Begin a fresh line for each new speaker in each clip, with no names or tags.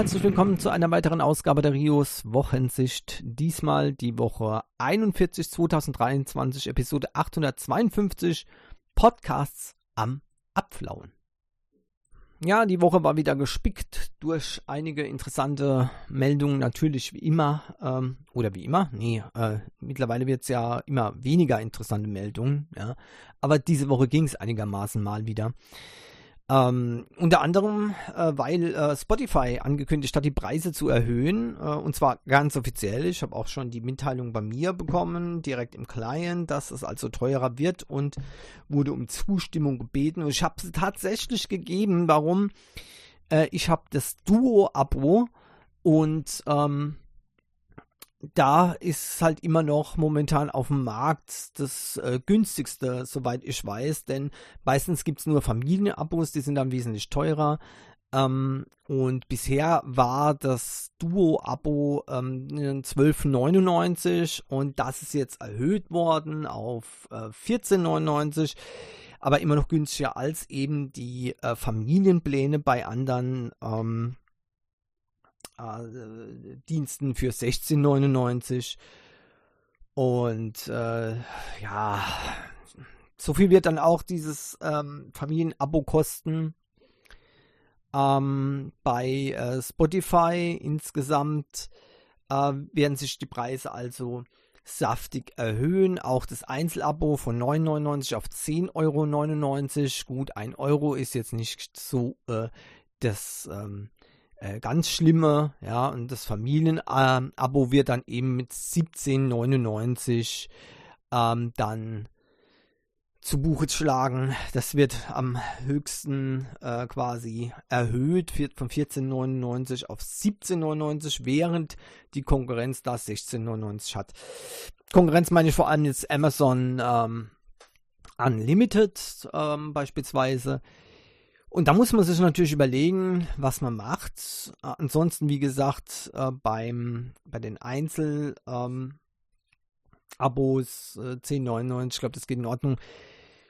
herzlich willkommen zu einer weiteren Ausgabe der Rios Wochensicht. Diesmal die Woche 41 2023, Episode 852, Podcasts am Abflauen. Ja, die Woche war wieder gespickt durch einige interessante Meldungen, natürlich wie immer, ähm, oder wie immer, nee, äh, mittlerweile wird es ja immer weniger interessante Meldungen, ja, aber diese Woche ging es einigermaßen mal wieder. Ähm, unter anderem, äh, weil äh, Spotify angekündigt hat, die Preise zu erhöhen. Äh, und zwar ganz offiziell. Ich habe auch schon die Mitteilung bei mir bekommen, direkt im Client, dass es also teurer wird und wurde um Zustimmung gebeten. Und ich habe es tatsächlich gegeben. Warum? Äh, ich habe das Duo-Abo und ähm, da ist halt immer noch momentan auf dem Markt das äh, günstigste, soweit ich weiß, denn meistens gibt es nur Familienabos, die sind dann wesentlich teurer. Ähm, und bisher war das Duo-Abo ähm, 12,99 und das ist jetzt erhöht worden auf äh, 14,99 aber immer noch günstiger als eben die äh, Familienpläne bei anderen ähm, äh, Diensten für 16,99 und äh, ja, so viel wird dann auch dieses ähm, Familienabo kosten. Ähm, bei äh, Spotify insgesamt äh, werden sich die Preise also saftig erhöhen. Auch das Einzelabo von 9,99 auf 10,99 Euro. Gut, 1 Euro ist jetzt nicht so äh, das ähm, äh, ganz schlimme, ja, und das Familienabo wird dann eben mit 17,99 ähm, dann zu Buche schlagen. Das wird am höchsten äh, quasi erhöht, von 14,99 auf 17,99, während die Konkurrenz da 16,99 hat. Konkurrenz meine ich vor allem jetzt Amazon ähm, Unlimited ähm, beispielsweise. Und da muss man sich natürlich überlegen, was man macht. Äh, ansonsten, wie gesagt, äh, beim, bei den Einzel ähm, Abos äh, 10,99, ich glaube, das geht in Ordnung.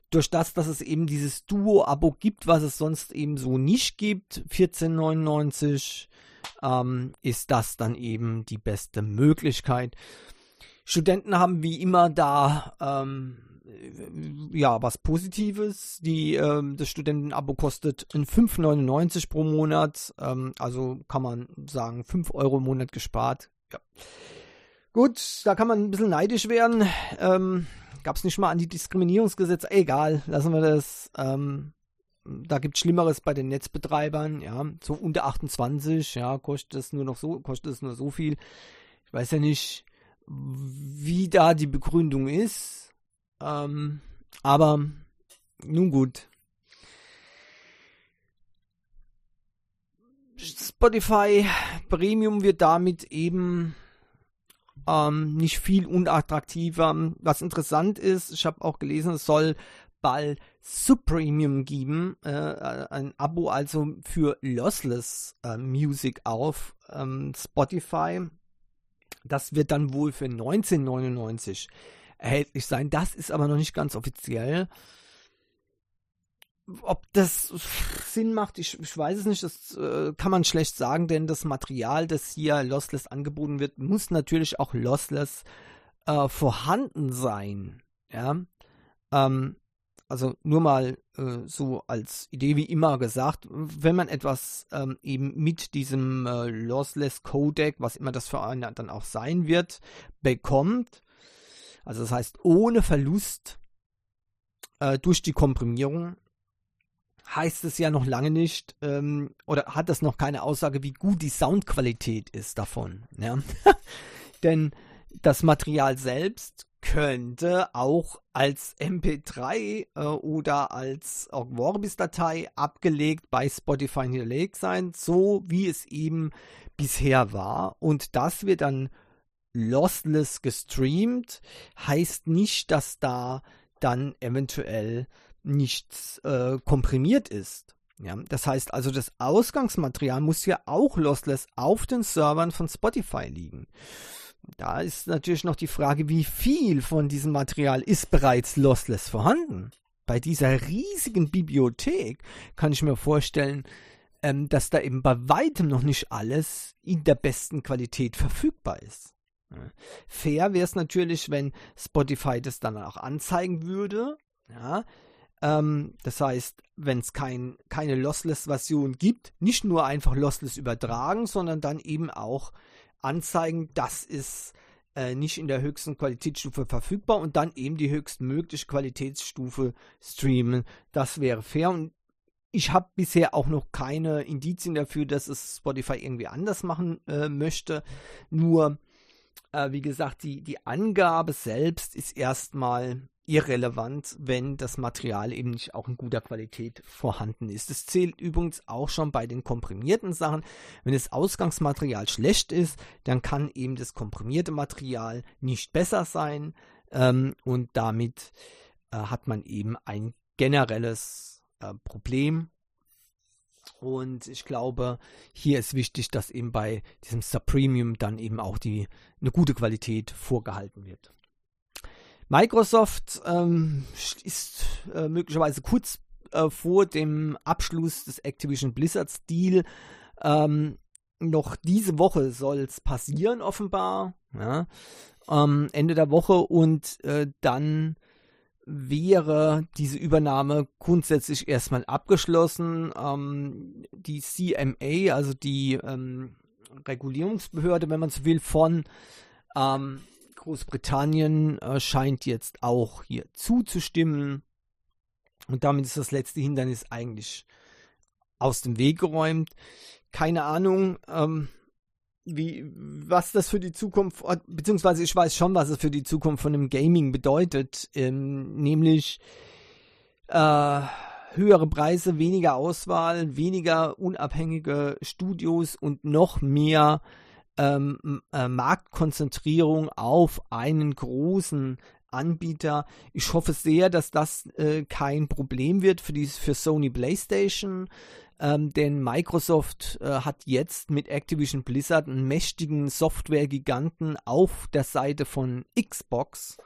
Durch das, dass es eben dieses Duo-Abo gibt, was es sonst eben so nicht gibt, 14,99, ähm, ist das dann eben die beste Möglichkeit. Studenten haben wie immer da ähm, ja, was Positives. Die, ähm, das Studentenabo kostet 5,99 pro Monat. Ähm, also kann man sagen, 5 Euro im Monat gespart. Ja. Gut, da kann man ein bisschen neidisch werden. Ähm, Gab es nicht mal an die Diskriminierungsgesetze? Egal, lassen wir das. Ähm, da gibt es Schlimmeres bei den Netzbetreibern, ja, so unter 28, ja, kostet es nur noch so, kostet es nur so viel. Ich weiß ja nicht, wie da die Begründung ist. Ähm, aber nun gut. Spotify Premium wird damit eben ähm, nicht viel unattraktiver. Was interessant ist, ich habe auch gelesen, es soll bald Subpremium geben, äh, ein Abo also für Lossless äh, Music auf ähm, Spotify. Das wird dann wohl für 1999 erhältlich sein. Das ist aber noch nicht ganz offiziell. Ob das Sinn macht, ich, ich weiß es nicht. Das äh, kann man schlecht sagen, denn das Material, das hier lossless angeboten wird, muss natürlich auch lossless äh, vorhanden sein. Ja. Ähm, also nur mal äh, so als Idee wie immer gesagt, wenn man etwas ähm, eben mit diesem äh, Lossless Codec, was immer das für einen dann auch sein wird, bekommt, also das heißt, ohne Verlust äh, durch die Komprimierung heißt es ja noch lange nicht, ähm, oder hat das noch keine Aussage, wie gut die Soundqualität ist davon. Ja? Denn das Material selbst könnte auch als MP3 äh, oder als Vorbis-Datei abgelegt bei Spotify hinterlegt sein, so wie es eben bisher war. Und das wird dann lossless gestreamt, heißt nicht, dass da dann eventuell nichts äh, komprimiert ist. Ja, das heißt also, das Ausgangsmaterial muss ja auch lossless auf den Servern von Spotify liegen. Da ist natürlich noch die Frage, wie viel von diesem Material ist bereits lossless vorhanden. Bei dieser riesigen Bibliothek kann ich mir vorstellen, ähm, dass da eben bei weitem noch nicht alles in der besten Qualität verfügbar ist. Fair wäre es natürlich, wenn Spotify das dann auch anzeigen würde. Ja, ähm, das heißt, wenn es kein, keine Lossless-Version gibt, nicht nur einfach Lossless übertragen, sondern dann eben auch anzeigen, das ist äh, nicht in der höchsten Qualitätsstufe verfügbar und dann eben die höchstmögliche Qualitätsstufe streamen. Das wäre fair und ich habe bisher auch noch keine Indizien dafür, dass es Spotify irgendwie anders machen äh, möchte. Nur, äh, wie gesagt, die, die Angabe selbst ist erstmal irrelevant, wenn das Material eben nicht auch in guter Qualität vorhanden ist. Das zählt übrigens auch schon bei den komprimierten Sachen. Wenn das Ausgangsmaterial schlecht ist, dann kann eben das komprimierte Material nicht besser sein ähm, und damit äh, hat man eben ein generelles äh, Problem. Und ich glaube, hier ist wichtig, dass eben bei diesem Subpremium dann eben auch die eine gute Qualität vorgehalten wird. Microsoft ähm, ist äh, möglicherweise kurz äh, vor dem Abschluss des Activision Blizzard Deal. Ähm, noch diese Woche soll es passieren, offenbar. Ja, ähm, Ende der Woche und äh, dann wäre diese Übernahme grundsätzlich erstmal abgeschlossen. Ähm, die CMA, also die ähm, Regulierungsbehörde, wenn man so will, von ähm, Großbritannien äh, scheint jetzt auch hier zuzustimmen. Und damit ist das letzte Hindernis eigentlich aus dem Weg geräumt. Keine Ahnung, ähm, wie, was das für die Zukunft, beziehungsweise ich weiß schon, was es für die Zukunft von dem Gaming bedeutet, ähm, nämlich äh, höhere Preise, weniger Auswahl, weniger unabhängige Studios und noch mehr ähm, äh, Marktkonzentrierung auf einen großen Anbieter. Ich hoffe sehr, dass das äh, kein Problem wird für, die, für Sony PlayStation, ähm, denn Microsoft äh, hat jetzt mit Activision Blizzard einen mächtigen Software-Giganten auf der Seite von Xbox.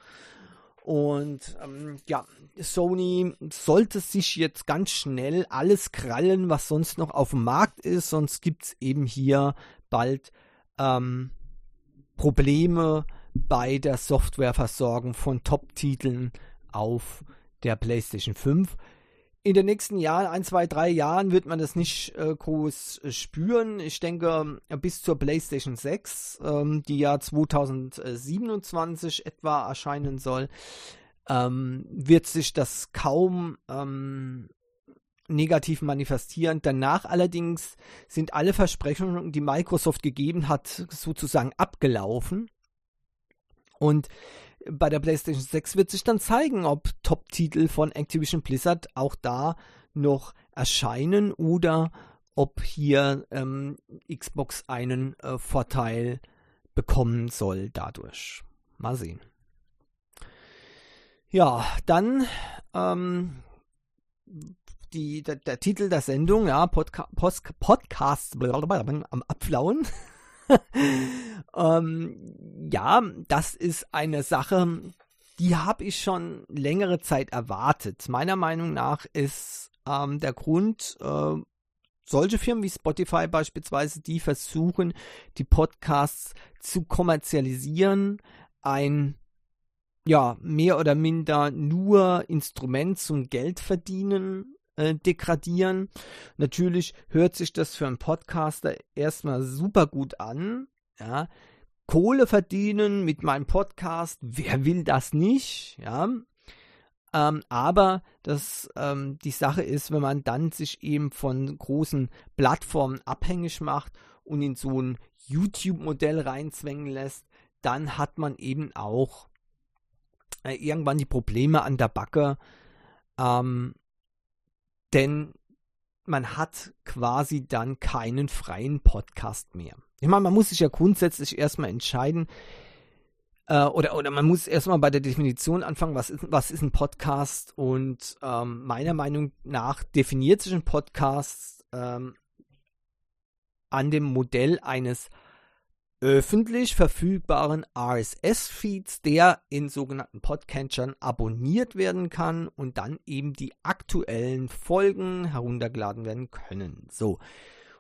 Und ähm, ja, Sony sollte sich jetzt ganz schnell alles krallen, was sonst noch auf dem Markt ist, sonst gibt es eben hier bald ähm, Probleme bei der Softwareversorgung von Top-Titeln auf der PlayStation 5. In den nächsten Jahren, ein, zwei, drei Jahren, wird man das nicht äh, groß äh, spüren. Ich denke, bis zur PlayStation 6, ähm, die ja 2027 etwa erscheinen soll, ähm, wird sich das kaum ähm, negativ manifestieren. Danach allerdings sind alle Versprechungen, die Microsoft gegeben hat, sozusagen abgelaufen. Und bei der PlayStation 6 wird sich dann zeigen, ob Top-Titel von Activision Blizzard auch da noch erscheinen oder ob hier ähm, Xbox einen äh, Vorteil bekommen soll dadurch. Mal sehen. Ja, dann ähm, die, der, der, Titel der Sendung, ja, Podca Post Podcast am Abflauen. ähm, ja, das ist eine Sache, die habe ich schon längere Zeit erwartet. Meiner Meinung nach ist ähm, der Grund, äh, solche Firmen wie Spotify beispielsweise, die versuchen, die Podcasts zu kommerzialisieren, ein ja, mehr oder minder nur Instrument zum Geld verdienen äh, degradieren. Natürlich hört sich das für einen Podcaster erstmal super gut an. Ja. Kohle verdienen mit meinem Podcast, wer will das nicht? Ja. Ähm, aber das, ähm, die Sache ist, wenn man dann sich eben von großen Plattformen abhängig macht und in so ein YouTube-Modell reinzwängen lässt, dann hat man eben auch äh, irgendwann die Probleme an der Backe, ähm, denn man hat quasi dann keinen freien Podcast mehr. Ich meine, man muss sich ja grundsätzlich erstmal entscheiden, äh, oder, oder man muss erstmal bei der Definition anfangen, was ist, was ist ein Podcast? Und ähm, meiner Meinung nach definiert sich ein Podcast ähm, an dem Modell eines öffentlich verfügbaren RSS-Feeds, der in sogenannten Podcatchern abonniert werden kann und dann eben die aktuellen Folgen heruntergeladen werden können. So.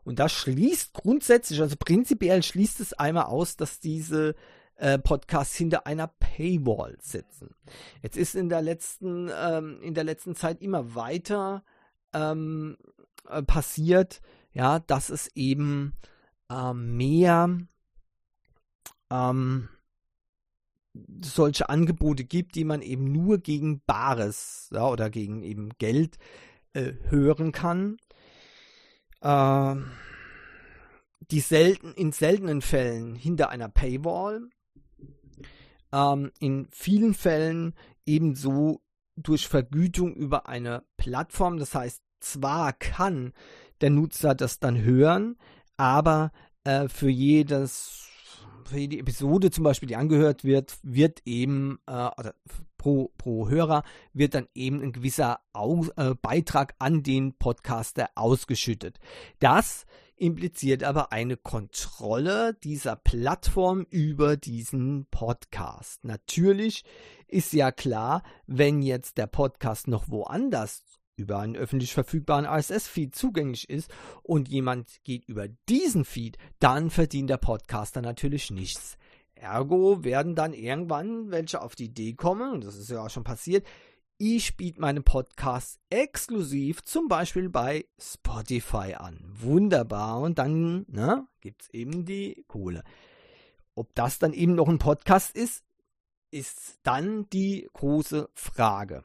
Und das schließt grundsätzlich, also prinzipiell schließt es einmal aus, dass diese äh, Podcasts hinter einer Paywall sitzen. Jetzt ist in der letzten, ähm, in der letzten Zeit immer weiter ähm, äh, passiert, ja, dass es eben äh, mehr ähm, solche Angebote gibt, die man eben nur gegen Bares ja, oder gegen eben Geld äh, hören kann. Äh, die selten, in seltenen Fällen hinter einer Paywall, ähm, in vielen Fällen ebenso durch Vergütung über eine Plattform. Das heißt, zwar kann der Nutzer das dann hören, aber äh, für jedes für jede Episode zum Beispiel, die angehört wird, wird eben, äh, oder pro, pro Hörer, wird dann eben ein gewisser Au äh, Beitrag an den Podcaster ausgeschüttet. Das impliziert aber eine Kontrolle dieser Plattform über diesen Podcast. Natürlich ist ja klar, wenn jetzt der Podcast noch woanders über einen öffentlich verfügbaren RSS-Feed zugänglich ist und jemand geht über diesen Feed, dann verdient der Podcaster natürlich nichts. Ergo werden dann irgendwann welche auf die Idee kommen, und das ist ja auch schon passiert, ich biete meine Podcasts exklusiv zum Beispiel bei Spotify an. Wunderbar. Und dann ne, gibt es eben die Kohle. Ob das dann eben noch ein Podcast ist, ist dann die große Frage.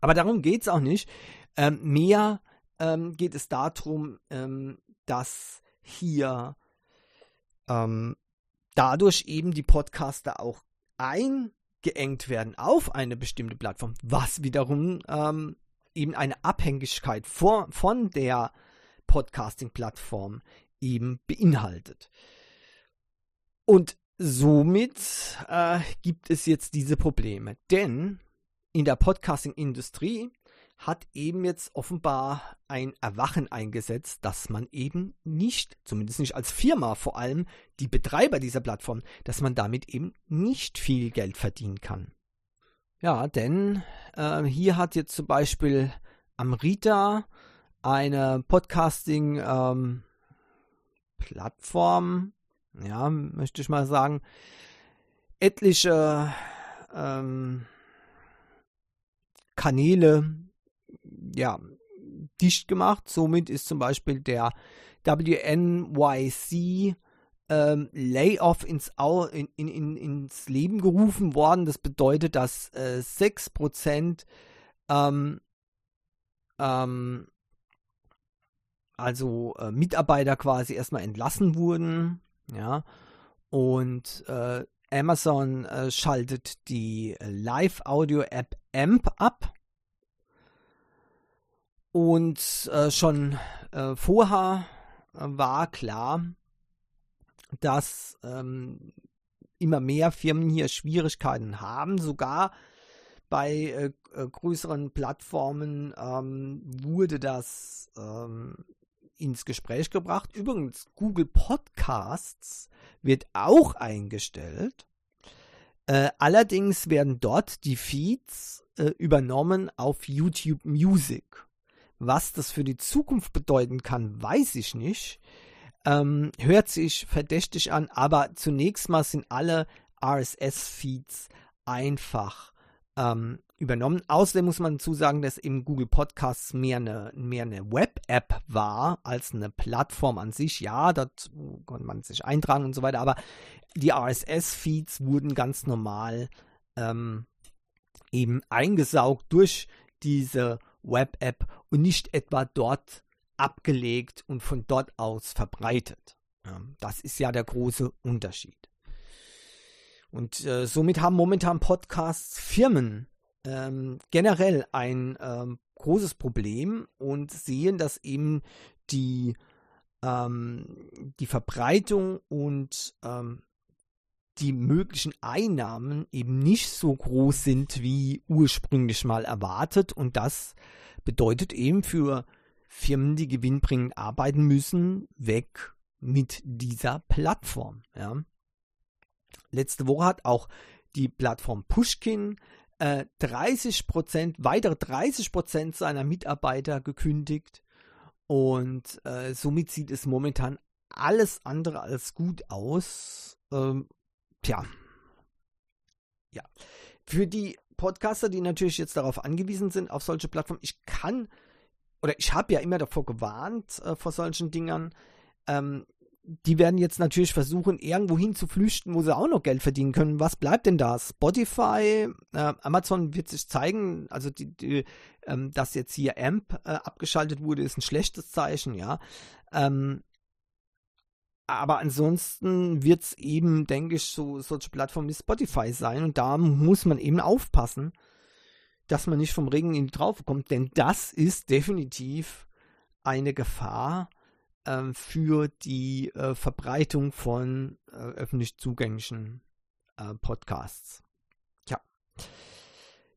Aber darum geht es auch nicht. Ähm, mehr ähm, geht es darum, ähm, dass hier ähm, dadurch eben die Podcaster auch eingeengt werden auf eine bestimmte Plattform, was wiederum ähm, eben eine Abhängigkeit vor, von der Podcasting-Plattform eben beinhaltet. Und somit äh, gibt es jetzt diese Probleme, denn in der Podcasting-Industrie hat eben jetzt offenbar ein Erwachen eingesetzt, dass man eben nicht, zumindest nicht als Firma, vor allem die Betreiber dieser Plattform, dass man damit eben nicht viel Geld verdienen kann. Ja, denn äh, hier hat jetzt zum Beispiel Amrita eine Podcasting-Plattform, ähm, ja, möchte ich mal sagen, etliche ähm, Kanäle ja, dicht gemacht. Somit ist zum Beispiel der WNYC ähm, Layoff ins, Au in, in, in, ins Leben gerufen worden. Das bedeutet, dass äh, 6% ähm, ähm, also äh, Mitarbeiter quasi erstmal entlassen wurden. Ja, und äh, Amazon äh, schaltet die Live-Audio-App AMP ab. Und äh, schon äh, vorher äh, war klar, dass ähm, immer mehr Firmen hier Schwierigkeiten haben. Sogar bei äh, äh, größeren Plattformen ähm, wurde das ähm, ins Gespräch gebracht. Übrigens, Google Podcasts wird auch eingestellt. Äh, allerdings werden dort die Feeds äh, übernommen auf YouTube Music. Was das für die Zukunft bedeuten kann, weiß ich nicht. Ähm, hört sich verdächtig an, aber zunächst mal sind alle RSS-Feeds einfach ähm, übernommen. Außerdem muss man zusagen, dass eben Google Podcasts mehr eine, mehr eine Web-App war als eine Plattform an sich. Ja, dort konnte man sich eintragen und so weiter, aber die RSS-Feeds wurden ganz normal ähm, eben eingesaugt durch diese Web-App und nicht etwa dort abgelegt und von dort aus verbreitet. Das ist ja der große Unterschied. Und äh, somit haben momentan Podcasts Firmen ähm, generell ein ähm, großes Problem und sehen, dass eben die, ähm, die Verbreitung und ähm, die möglichen Einnahmen eben nicht so groß sind, wie ursprünglich mal erwartet. Und das bedeutet eben für Firmen, die gewinnbringend arbeiten müssen, weg mit dieser Plattform. Ja. Letzte Woche hat auch die Plattform Pushkin äh, 30% weitere 30% seiner Mitarbeiter gekündigt. Und äh, somit sieht es momentan alles andere als gut aus. Ähm, tja. Ja. Für die Podcaster, die natürlich jetzt darauf angewiesen sind, auf solche Plattformen, ich kann oder ich habe ja immer davor gewarnt äh, vor solchen Dingern. Ähm, die werden jetzt natürlich versuchen, irgendwo hin zu flüchten, wo sie auch noch Geld verdienen können. Was bleibt denn da? Spotify, äh, Amazon wird sich zeigen, also die, die, ähm, dass jetzt hier AMP äh, abgeschaltet wurde, ist ein schlechtes Zeichen, ja. Ähm, aber ansonsten wird es eben, denke ich, so solche Plattformen wie Spotify sein und da muss man eben aufpassen, dass man nicht vom Regen in die Traufe kommt, denn das ist definitiv eine Gefahr äh, für die äh, Verbreitung von äh, öffentlich zugänglichen äh, Podcasts. Tja.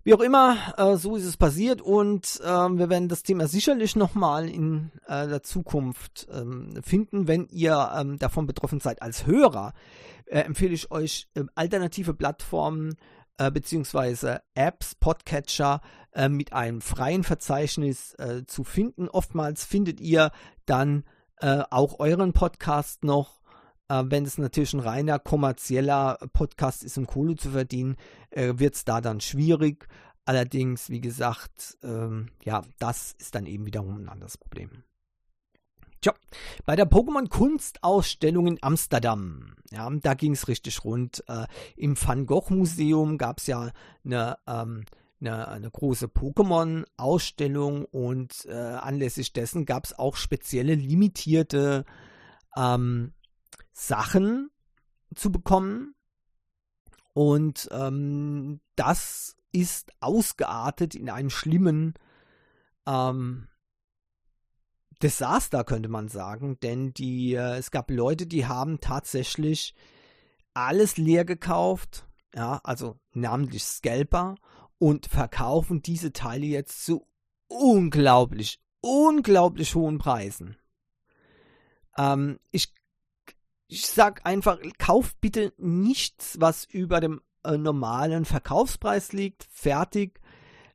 Wie auch immer, äh, so ist es passiert und ähm, wir werden das Thema sicherlich nochmal in äh, der Zukunft ähm, finden. Wenn ihr ähm, davon betroffen seid als Hörer, empfehle ich euch alternative Plattformen beziehungsweise Apps, Podcatcher äh, mit einem freien Verzeichnis äh, zu finden. Oftmals findet ihr dann äh, auch euren Podcast noch. Äh, wenn es natürlich ein reiner kommerzieller Podcast ist, um Kohle zu verdienen, äh, wird es da dann schwierig. Allerdings, wie gesagt, ähm, ja, das ist dann eben wiederum ein anderes Problem. Tja, bei der Pokémon Kunstausstellung in Amsterdam, ja, da ging es richtig rund. Äh, Im Van Gogh Museum gab es ja eine ähm, eine, eine große Pokémon-Ausstellung und äh, anlässlich dessen gab es auch spezielle limitierte ähm, Sachen zu bekommen. Und ähm, das ist ausgeartet in einen schlimmen ähm, Desaster, könnte man sagen. Denn die, äh, es gab Leute, die haben tatsächlich alles leer gekauft. Ja, also namentlich Scalper und verkaufen diese Teile jetzt zu unglaublich, unglaublich hohen Preisen. Ähm, ich, ich sag einfach, kauft bitte nichts, was über dem äh, normalen Verkaufspreis liegt. Fertig.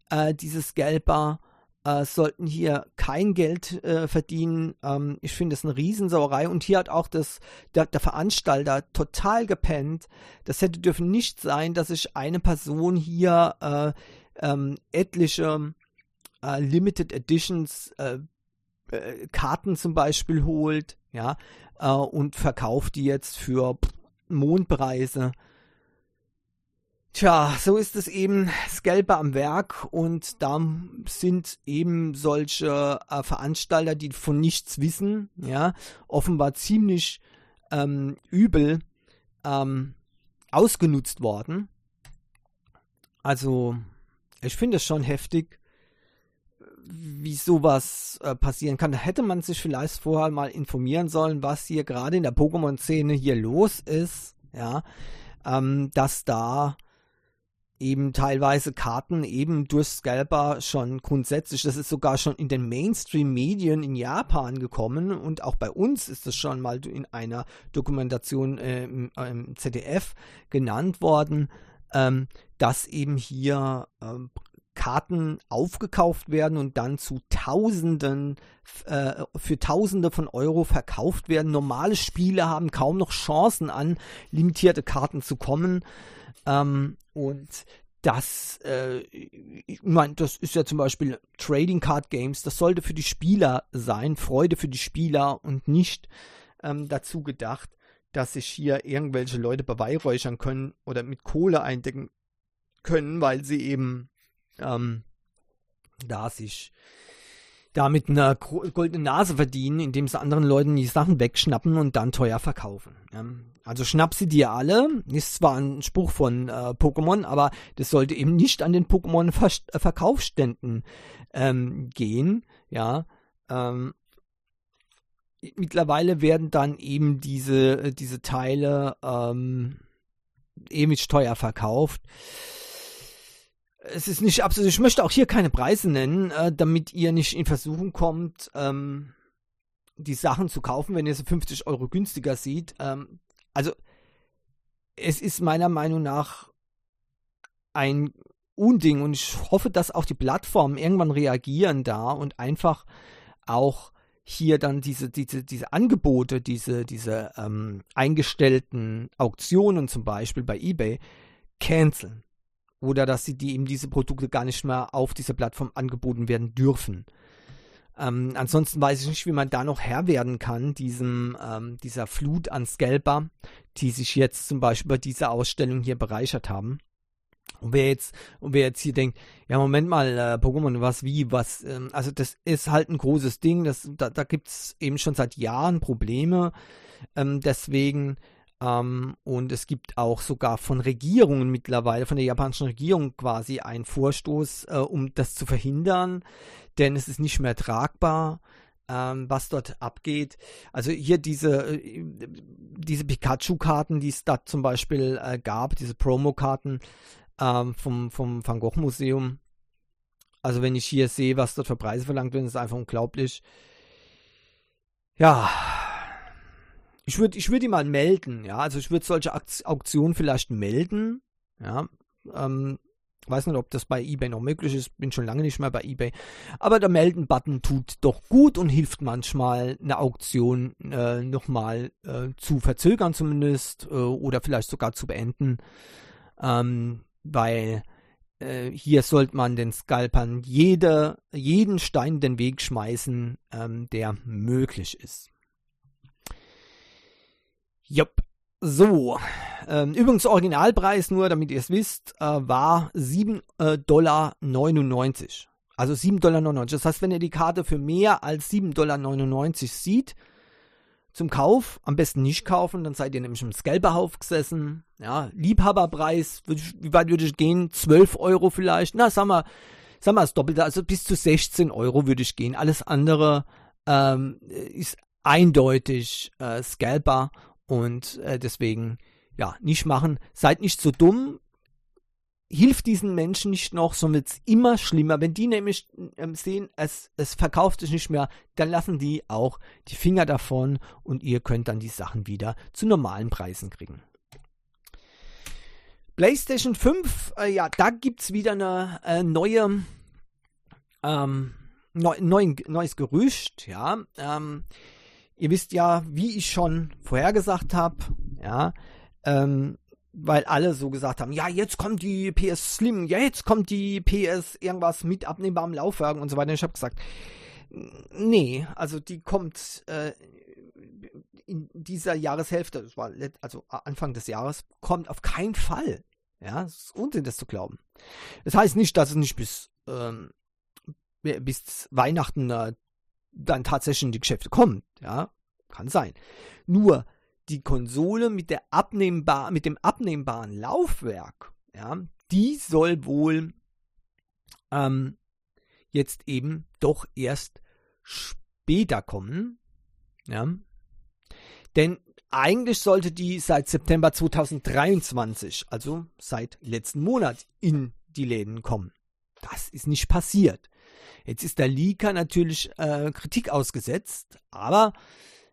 Äh, dieses Gelber äh, sollten hier kein Geld äh, verdienen. Ähm, ich finde es eine Riesensauerei. Und hier hat auch das, der, der, Veranstalter total gepennt. Das hätte dürfen nicht sein, dass sich eine Person hier äh, ähm, etliche äh, Limited Editions äh, äh, Karten zum Beispiel holt, ja, und verkauft die jetzt für Mondpreise. Tja, so ist es eben Gelbe am Werk und da sind eben solche äh, Veranstalter, die von nichts wissen, ja, offenbar ziemlich ähm, übel ähm, ausgenutzt worden. Also, ich finde es schon heftig, wie sowas äh, passieren kann. Da hätte man sich vielleicht vorher mal informieren sollen, was hier gerade in der Pokémon-Szene hier los ist, ja, ähm, dass da eben teilweise Karten eben durch Scalper schon grundsätzlich, das ist sogar schon in den Mainstream-Medien in Japan gekommen und auch bei uns ist das schon mal in einer Dokumentation äh, im, im, ZDF genannt worden, ähm, dass eben hier ähm, Karten aufgekauft werden und dann zu Tausenden, äh, für Tausende von Euro verkauft werden. Normale Spiele haben kaum noch Chancen an limitierte Karten zu kommen. Ähm, und das, äh, ich meine, das ist ja zum Beispiel Trading Card Games, das sollte für die Spieler sein, Freude für die Spieler und nicht ähm, dazu gedacht, dass sich hier irgendwelche Leute beweihräuchern können oder mit Kohle eindecken können, weil sie eben ähm, da sich damit eine goldene Nase verdienen, indem sie anderen Leuten die Sachen wegschnappen und dann teuer verkaufen. Ja. Also schnapp sie dir alle, ist zwar ein Spruch von äh, Pokémon, aber das sollte eben nicht an den Pokémon-Verkaufsständen ähm, gehen. Ja, ähm, mittlerweile werden dann eben diese, diese Teile ähm, ewig teuer verkauft es ist nicht absolut, ich möchte auch hier keine Preise nennen, äh, damit ihr nicht in Versuchung kommt, ähm, die Sachen zu kaufen, wenn ihr sie 50 Euro günstiger seht. Ähm, also es ist meiner Meinung nach ein Unding und ich hoffe, dass auch die Plattformen irgendwann reagieren da und einfach auch hier dann diese, diese, diese Angebote, diese, diese ähm, eingestellten Auktionen zum Beispiel bei eBay canceln. Oder dass sie die eben diese Produkte gar nicht mehr auf dieser Plattform angeboten werden dürfen. Ähm, ansonsten weiß ich nicht, wie man da noch Herr werden kann, diesem, ähm, dieser Flut an Scalper, die sich jetzt zum Beispiel bei dieser Ausstellung hier bereichert haben. Und wer jetzt, und wer jetzt hier denkt, ja, Moment mal, äh, Pokémon, was, wie, was, ähm, also das ist halt ein großes Ding, das, da, da gibt es eben schon seit Jahren Probleme. Ähm, deswegen, ähm, und es gibt auch sogar von Regierungen mittlerweile, von der japanischen Regierung quasi einen Vorstoß, äh, um das zu verhindern, denn es ist nicht mehr tragbar. Ähm, was dort abgeht. Also hier diese, äh, diese Pikachu-Karten, die es da zum Beispiel äh, gab, diese Promo-Karten ähm, vom, vom Van Gogh Museum. Also wenn ich hier sehe, was dort für Preise verlangt werden, ist einfach unglaublich. Ja, ich würde ich würd die mal melden, ja. Also ich würde solche Auktionen vielleicht melden, ja. Ähm, weiß nicht, ob das bei eBay noch möglich ist, bin schon lange nicht mehr bei eBay. Aber der Melden-Button tut doch gut und hilft manchmal, eine Auktion äh, nochmal äh, zu verzögern zumindest äh, oder vielleicht sogar zu beenden. Ähm, weil äh, hier sollte man den Scalpern jede, jeden Stein den Weg schmeißen, ähm, der möglich ist. Jupp. So, ähm, übrigens Originalpreis, nur damit ihr es wisst, äh, war 7,99 äh, Dollar. Also 7,99 Dollar. Das heißt, wenn ihr die Karte für mehr als 7,99 Dollar sieht, zum Kauf, am besten nicht kaufen, dann seid ihr nämlich im Scalperhauf gesessen. Ja, Liebhaberpreis, wie weit würde ich gehen? 12 Euro vielleicht. Na, sag mal, sag mal das Doppelte, also bis zu 16 Euro würde ich gehen. Alles andere ähm, ist eindeutig äh, Scalper und äh, deswegen ja, nicht machen. Seid nicht so dumm. Hilft diesen Menschen nicht noch, sondern wird es immer schlimmer. Wenn die nämlich ähm, sehen, es, es verkauft sich nicht mehr, dann lassen die auch die Finger davon und ihr könnt dann die Sachen wieder zu normalen Preisen kriegen. PlayStation 5, äh, ja, da gibt es wieder eine äh, neue, ähm, neu, neu, neues Gerücht, ja. Ähm, Ihr wisst ja, wie ich schon vorhergesagt habe, ja, ähm, weil alle so gesagt haben, ja, jetzt kommt die PS Slim, ja, jetzt kommt die PS irgendwas mit abnehmbarem Laufwerk und so weiter. Ich habe gesagt, nee, also die kommt äh, in dieser Jahreshälfte, das war also Anfang des Jahres, kommt auf keinen Fall. Ja, es ist Unsinn, das zu glauben. Das heißt nicht, dass es nicht bis, ähm, bis Weihnachten äh, dann tatsächlich in die Geschäfte kommt. Ja, kann sein. Nur die Konsole mit der abnehmbar, mit dem abnehmbaren Laufwerk, ja, die soll wohl ähm, jetzt eben doch erst später kommen. Ja. Denn eigentlich sollte die seit September 2023, also seit letzten Monat, in die Läden kommen. Das ist nicht passiert. Jetzt ist der Leaker natürlich äh, Kritik ausgesetzt, aber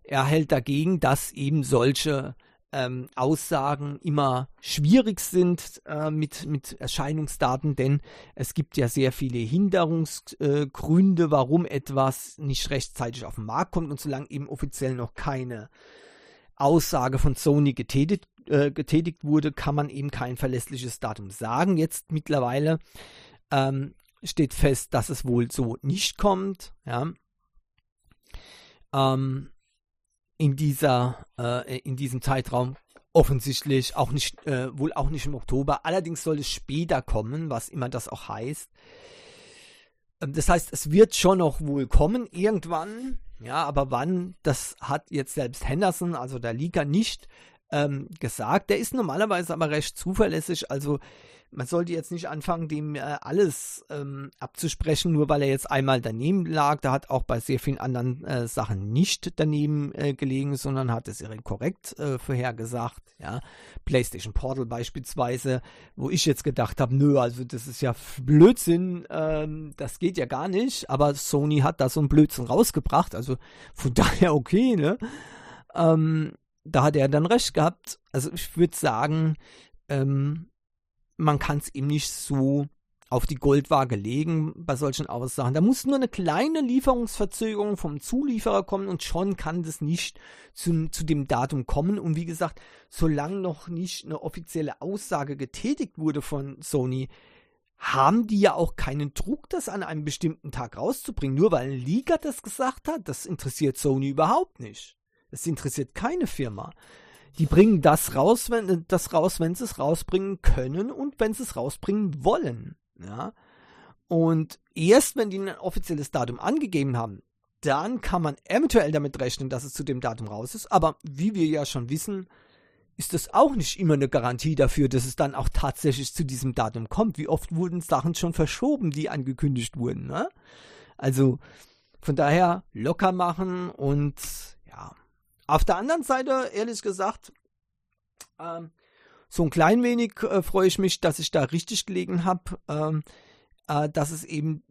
er hält dagegen, dass eben solche ähm, Aussagen immer schwierig sind äh, mit, mit Erscheinungsdaten, denn es gibt ja sehr viele Hinderungsgründe, äh, warum etwas nicht rechtzeitig auf den Markt kommt und solange eben offiziell noch keine Aussage von Sony getätigt, äh, getätigt wurde, kann man eben kein verlässliches Datum sagen. Jetzt mittlerweile ähm, steht fest, dass es wohl so nicht kommt. Ja. Ähm, in dieser, äh, in diesem Zeitraum offensichtlich auch nicht, äh, wohl auch nicht im Oktober. Allerdings soll es später kommen, was immer das auch heißt. Ähm, das heißt, es wird schon noch wohl kommen irgendwann. Ja, aber wann, das hat jetzt selbst Henderson, also der Leaker, nicht ähm, gesagt. Der ist normalerweise aber recht zuverlässig, also man sollte jetzt nicht anfangen, dem äh, alles ähm, abzusprechen, nur weil er jetzt einmal daneben lag. Da hat auch bei sehr vielen anderen äh, Sachen nicht daneben äh, gelegen, sondern hat es korrekt äh, vorhergesagt. Ja, PlayStation Portal beispielsweise, wo ich jetzt gedacht habe, nö, also das ist ja Blödsinn, ähm, das geht ja gar nicht. Aber Sony hat da so einen Blödsinn rausgebracht, also von daher okay, ne? Ähm, da hat er dann recht gehabt. Also ich würde sagen, ähm, man kann es ihm nicht so auf die Goldwaage legen bei solchen Aussagen. Da muss nur eine kleine Lieferungsverzögerung vom Zulieferer kommen und schon kann das nicht zu, zu dem Datum kommen. Und wie gesagt, solange noch nicht eine offizielle Aussage getätigt wurde von Sony, haben die ja auch keinen Druck, das an einem bestimmten Tag rauszubringen. Nur weil ein Leaker das gesagt hat, das interessiert Sony überhaupt nicht. Das interessiert keine Firma. Die bringen das raus, wenn das raus, wenn sie es rausbringen können und wenn sie es rausbringen wollen. Ja. Und erst wenn die ein offizielles Datum angegeben haben, dann kann man eventuell damit rechnen, dass es zu dem Datum raus ist. Aber wie wir ja schon wissen, ist das auch nicht immer eine Garantie dafür, dass es dann auch tatsächlich zu diesem Datum kommt. Wie oft wurden Sachen schon verschoben, die angekündigt wurden. Ne? Also von daher locker machen und ja, auf der anderen Seite, ehrlich gesagt, ähm, so ein klein wenig äh, freue ich mich, dass ich da richtig gelegen habe. Ähm, äh, dass eben,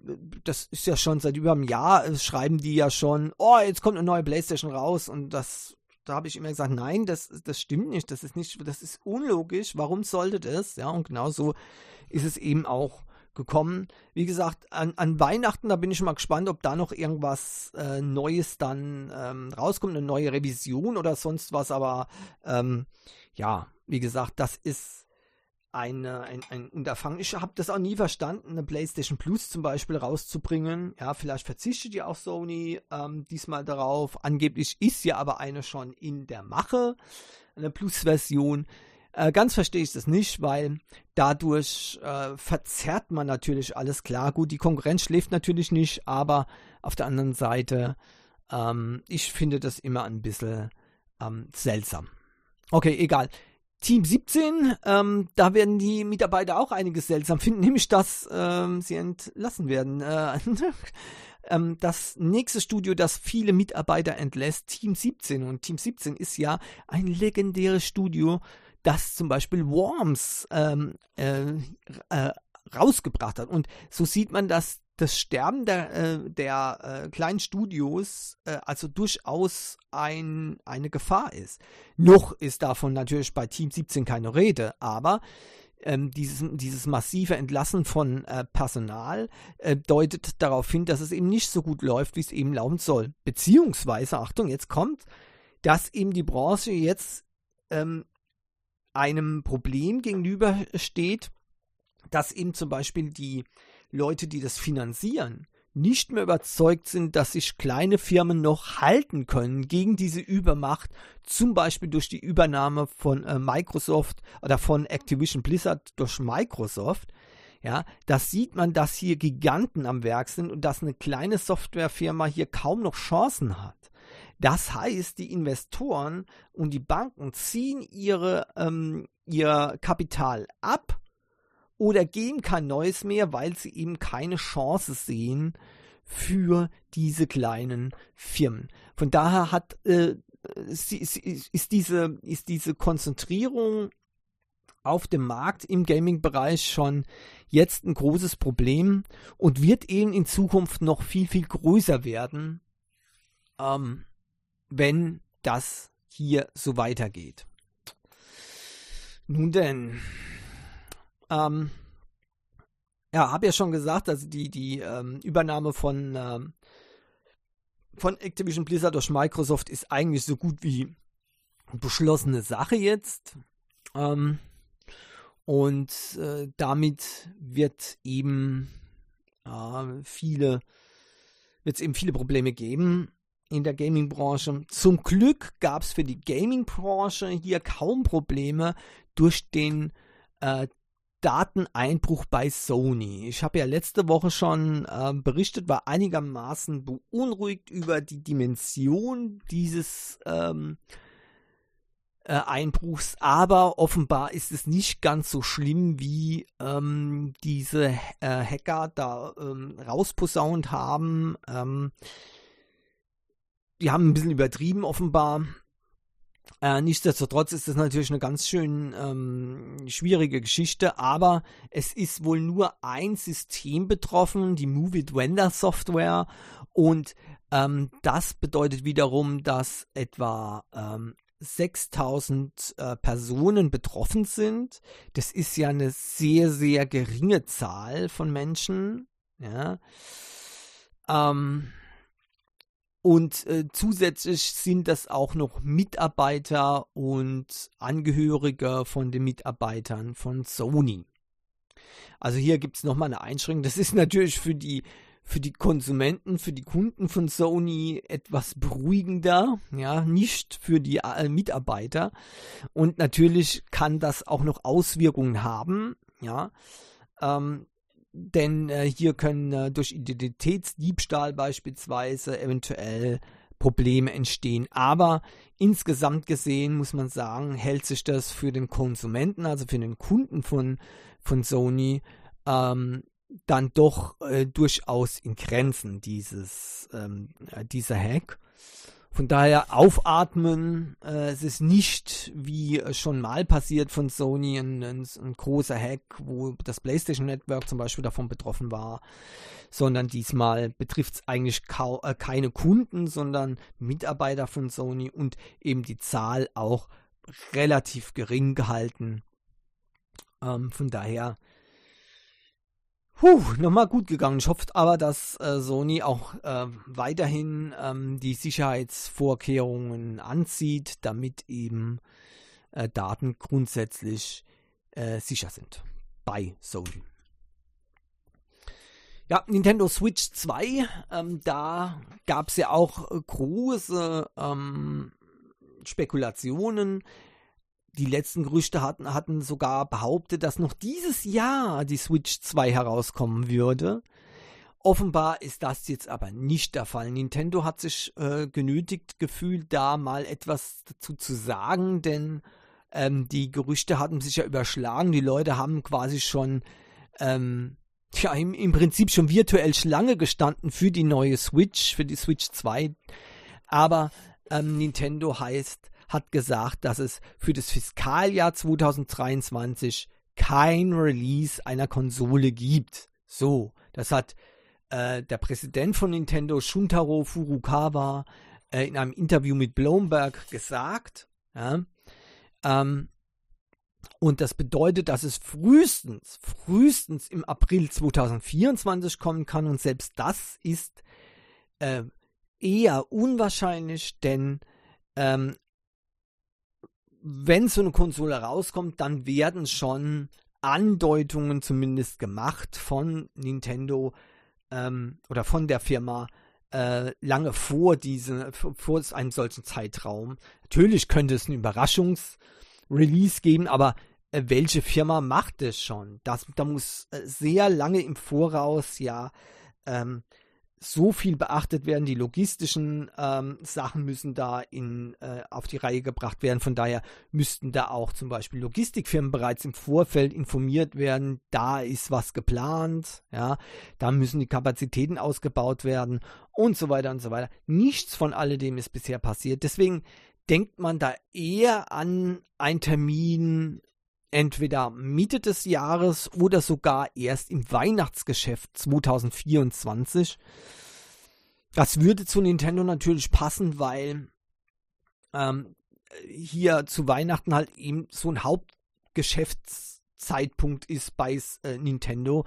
das ist ja schon seit über einem Jahr, äh, schreiben die ja schon, oh, jetzt kommt eine neue Playstation raus und das, da habe ich immer gesagt, nein, das, das stimmt nicht, das ist nicht, das ist unlogisch, warum sollte das? Ja, und genau so ist es eben auch gekommen. Wie gesagt, an, an, Weihnachten, da bin ich mal gespannt, ob da noch irgendwas äh, Neues dann ähm, rauskommt, eine neue Revision oder sonst was. Aber ähm, ja, wie gesagt, das ist eine, ein, ein Unterfangen. Ich habe das auch nie verstanden, eine PlayStation Plus zum Beispiel rauszubringen. Ja, vielleicht verzichtet ja auch Sony ähm, diesmal darauf. Angeblich ist ja aber eine schon in der Mache, eine Plus-Version. Äh, ganz verstehe ich das nicht, weil dadurch äh, verzerrt man natürlich alles klar. Gut, die Konkurrenz schläft natürlich nicht, aber auf der anderen Seite, ähm, ich finde das immer ein bisschen ähm, seltsam. Okay, egal. Team 17, ähm, da werden die Mitarbeiter auch einiges seltsam finden, nämlich dass ähm, sie entlassen werden. Äh, ähm, das nächste Studio, das viele Mitarbeiter entlässt, Team 17. Und Team 17 ist ja ein legendäres Studio, das zum Beispiel Worms ähm, äh, äh, rausgebracht hat. Und so sieht man, dass das Sterben der, äh, der äh, kleinen Studios äh, also durchaus ein, eine Gefahr ist. Noch ist davon natürlich bei Team 17 keine Rede, aber ähm, dieses, dieses massive Entlassen von äh, Personal äh, deutet darauf hin, dass es eben nicht so gut läuft, wie es eben laufen soll. Beziehungsweise, Achtung, jetzt kommt, dass eben die Branche jetzt ähm, einem Problem gegenübersteht, dass eben zum Beispiel die Leute, die das finanzieren, nicht mehr überzeugt sind, dass sich kleine Firmen noch halten können gegen diese Übermacht, zum Beispiel durch die Übernahme von äh, Microsoft oder von Activision Blizzard durch Microsoft. Ja, das sieht man, dass hier Giganten am Werk sind und dass eine kleine Softwarefirma hier kaum noch Chancen hat. Das heißt, die Investoren und die Banken ziehen ihre, ähm, ihr Kapital ab oder geben kein neues mehr, weil sie eben keine Chance sehen für diese kleinen Firmen. Von daher hat äh, ist, diese, ist diese Konzentrierung auf dem Markt im Gaming-Bereich schon jetzt ein großes Problem und wird eben in Zukunft noch viel, viel größer werden. Ähm, wenn das hier so weitergeht. Nun denn, ähm, ja, habe ja schon gesagt, also die, die ähm, Übernahme von, ähm, von Activision Blizzard durch Microsoft ist eigentlich so gut wie beschlossene Sache jetzt. Ähm, und äh, damit wird eben äh, viele, wird es eben viele Probleme geben in der Gaming-Branche. Zum Glück gab es für die Gaming-Branche hier kaum Probleme durch den äh, Dateneinbruch bei Sony. Ich habe ja letzte Woche schon äh, berichtet, war einigermaßen beunruhigt über die Dimension dieses ähm, äh, Einbruchs, aber offenbar ist es nicht ganz so schlimm, wie ähm, diese äh, Hacker da ähm, rausposaunt haben. Ähm, die haben ein bisschen übertrieben offenbar. Äh, nichtsdestotrotz ist das natürlich eine ganz schön ähm, schwierige Geschichte, aber es ist wohl nur ein System betroffen, die Move It Render Software, und ähm, das bedeutet wiederum, dass etwa ähm, 6000 äh, Personen betroffen sind. Das ist ja eine sehr, sehr geringe Zahl von Menschen. Ja. Ähm, und äh, zusätzlich sind das auch noch Mitarbeiter und Angehörige von den Mitarbeitern von Sony. Also hier gibt es nochmal eine Einschränkung. Das ist natürlich für die für die Konsumenten, für die Kunden von Sony etwas beruhigender, ja, nicht für die äh, Mitarbeiter. Und natürlich kann das auch noch Auswirkungen haben, ja. Ähm, denn äh, hier können äh, durch Identitätsdiebstahl beispielsweise eventuell Probleme entstehen. Aber insgesamt gesehen muss man sagen, hält sich das für den Konsumenten, also für den Kunden von, von Sony, ähm, dann doch äh, durchaus in Grenzen, dieses, ähm, äh, dieser Hack. Von daher aufatmen, äh, es ist nicht wie schon mal passiert von Sony ein, ein, ein, großer Hack, wo das PlayStation Network zum Beispiel davon betroffen war, sondern diesmal betrifft es eigentlich äh, keine Kunden, sondern Mitarbeiter von Sony und eben die Zahl auch relativ gering gehalten. Ähm, von daher Puh, nochmal gut gegangen. Ich hoffe aber, dass äh, Sony auch äh, weiterhin ähm, die Sicherheitsvorkehrungen anzieht, damit eben äh, Daten grundsätzlich äh, sicher sind bei Sony. Ja, Nintendo Switch 2, ähm, da gab es ja auch große ähm, Spekulationen die letzten Gerüchte hatten, hatten sogar behauptet, dass noch dieses Jahr die Switch 2 herauskommen würde. Offenbar ist das jetzt aber nicht der Fall. Nintendo hat sich äh, genötigt gefühlt, da mal etwas dazu zu sagen, denn ähm, die Gerüchte hatten sich ja überschlagen. Die Leute haben quasi schon, ähm, ja, im, im Prinzip schon virtuell Schlange gestanden für die neue Switch, für die Switch 2. Aber ähm, Nintendo heißt, hat gesagt, dass es für das Fiskaljahr 2023 kein Release einer Konsole gibt. So, das hat äh, der Präsident von Nintendo, Shuntaro Furukawa, äh, in einem Interview mit Bloomberg gesagt. Ja, ähm, und das bedeutet, dass es frühestens, frühestens im April 2024 kommen kann. Und selbst das ist äh, eher unwahrscheinlich, denn ähm, wenn so eine Konsole rauskommt, dann werden schon Andeutungen zumindest gemacht von Nintendo ähm, oder von der Firma äh, lange vor diese, vor einem solchen Zeitraum. Natürlich könnte es einen Überraschungsrelease geben, aber äh, welche Firma macht es schon? Das, da muss äh, sehr lange im Voraus ja ähm, so viel beachtet werden. Die logistischen ähm, Sachen müssen da in, äh, auf die Reihe gebracht werden. Von daher müssten da auch zum Beispiel Logistikfirmen bereits im Vorfeld informiert werden. Da ist was geplant. Ja, da müssen die Kapazitäten ausgebaut werden und so weiter und so weiter. Nichts von alledem ist bisher passiert. Deswegen denkt man da eher an einen Termin entweder Mitte des Jahres oder sogar erst im Weihnachtsgeschäft 2024. Das würde zu Nintendo natürlich passen, weil ähm, hier zu Weihnachten halt eben so ein Hauptgeschäftszeitpunkt ist bei äh, Nintendo,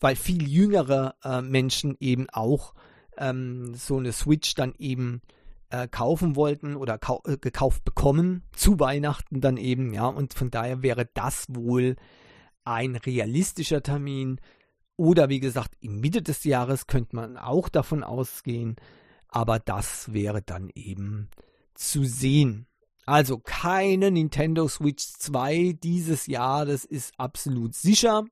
weil viel jüngere äh, Menschen eben auch ähm, so eine Switch dann eben äh, kaufen wollten oder äh, gekauft bekommen zu Weihnachten dann eben, ja, und von daher wäre das wohl ein realistischer Termin. Oder wie gesagt, im Mitte des Jahres könnte man auch davon ausgehen, aber das wäre dann eben zu sehen. Also keine Nintendo Switch 2 dieses Jahr, das ist absolut sicher.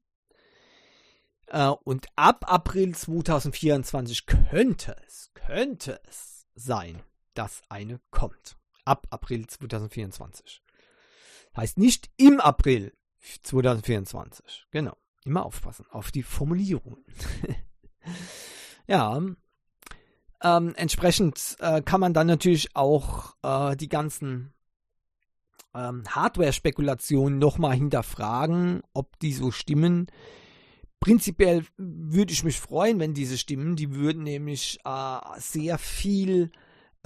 Äh, und ab April 2024 könnte es, könnte es sein, dass eine kommt. Ab April 2024. Heißt nicht im April 2024. Genau. Immer aufpassen auf die Formulierungen. ja. Ähm, entsprechend äh, kann man dann natürlich auch äh, die ganzen ähm, Hardware-Spekulationen nochmal hinterfragen, ob die so stimmen. Prinzipiell würde ich mich freuen, wenn diese stimmen. Die würden nämlich äh, sehr viel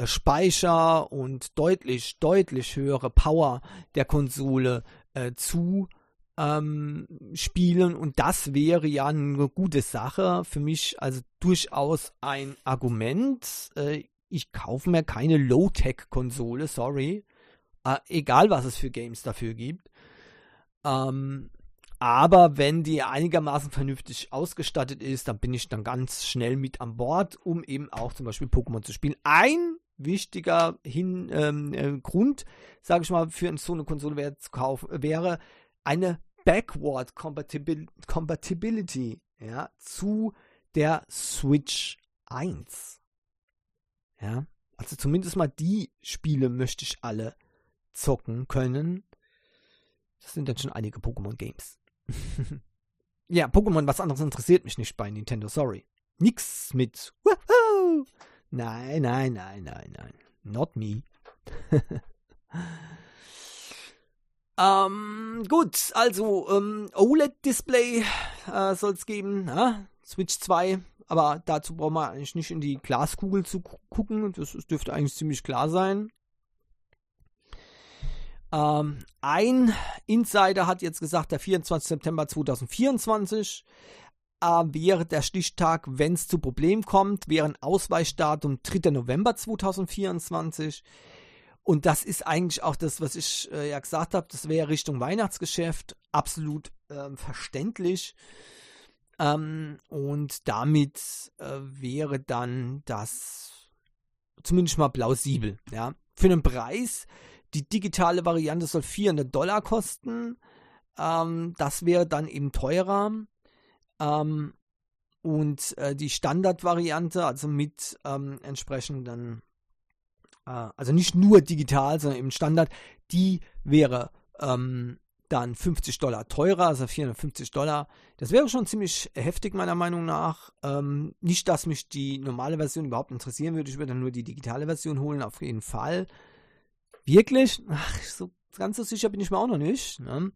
Speicher und deutlich, deutlich höhere Power der Konsole äh, zu ähm, spielen und das wäre ja eine gute Sache für mich, also durchaus ein Argument. Äh, ich kaufe mir keine Low-Tech-Konsole, sorry. Äh, egal, was es für Games dafür gibt. Ähm, aber wenn die einigermaßen vernünftig ausgestattet ist, dann bin ich dann ganz schnell mit an Bord, um eben auch zum Beispiel Pokémon zu spielen. Ein wichtiger Hin, ähm, äh, Grund, sage ich mal, für so eine Konsole wäre, zu kaufen, wäre eine Backward Compatibil Compatibility ja, zu der Switch 1. Ja, also zumindest mal die Spiele möchte ich alle zocken können. Das sind dann schon einige Pokémon-Games. ja, Pokémon, was anderes interessiert mich nicht bei Nintendo, sorry. Nix mit Woohoo! Nein, nein, nein, nein, nein. Not me. ähm, gut, also ähm, OLED-Display äh, soll es geben. Ja? Switch 2, aber dazu braucht man eigentlich nicht in die Glaskugel zu gucken. Das, das dürfte eigentlich ziemlich klar sein. Ähm, ein Insider hat jetzt gesagt, der 24. September 2024 äh, wäre der Stichtag, wenn es zu Problemen kommt, wäre ein Ausweichdatum 3. November 2024. Und das ist eigentlich auch das, was ich äh, ja gesagt habe, das wäre Richtung Weihnachtsgeschäft absolut äh, verständlich. Ähm, und damit äh, wäre dann das zumindest mal plausibel. Ja? Für einen Preis, die digitale Variante soll 400 Dollar kosten. Ähm, das wäre dann eben teurer. Ähm, und äh, die Standardvariante, also mit ähm, entsprechenden, äh, also nicht nur digital, sondern eben Standard, die wäre ähm, dann 50 Dollar teurer, also 450 Dollar. Das wäre schon ziemlich heftig meiner Meinung nach. Ähm, nicht, dass mich die normale Version überhaupt interessieren würde. Ich würde dann nur die digitale Version holen, auf jeden Fall. Wirklich? Ach, so ganz so sicher bin ich mir auch noch nicht. Ne?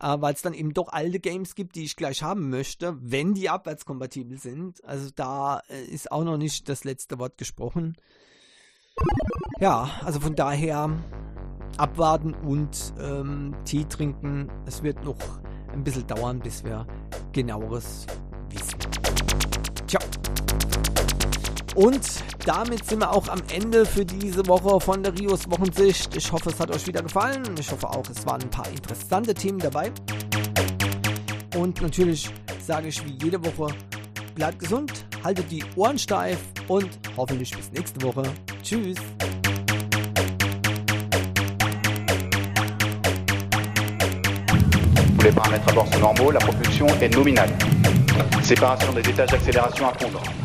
Äh, Weil es dann eben doch alte Games gibt, die ich gleich haben möchte, wenn die abwärtskompatibel sind. Also da äh, ist auch noch nicht das letzte Wort gesprochen. Ja, also von daher abwarten und ähm, Tee trinken. Es wird noch ein bisschen dauern, bis wir genaueres wissen. Ciao. Und damit sind wir auch am Ende für diese Woche von der Rios Wochensicht. Ich hoffe, es hat euch wieder gefallen. Ich hoffe auch, es waren ein paar interessante Themen dabei. Und natürlich sage ich wie jede Woche, bleibt gesund, haltet die Ohren steif und hoffentlich bis nächste Woche. Tschüss.
Les paramètres à bord sont normaux, la propulsion est nominale. Séparation des étages d'accélération à fondre.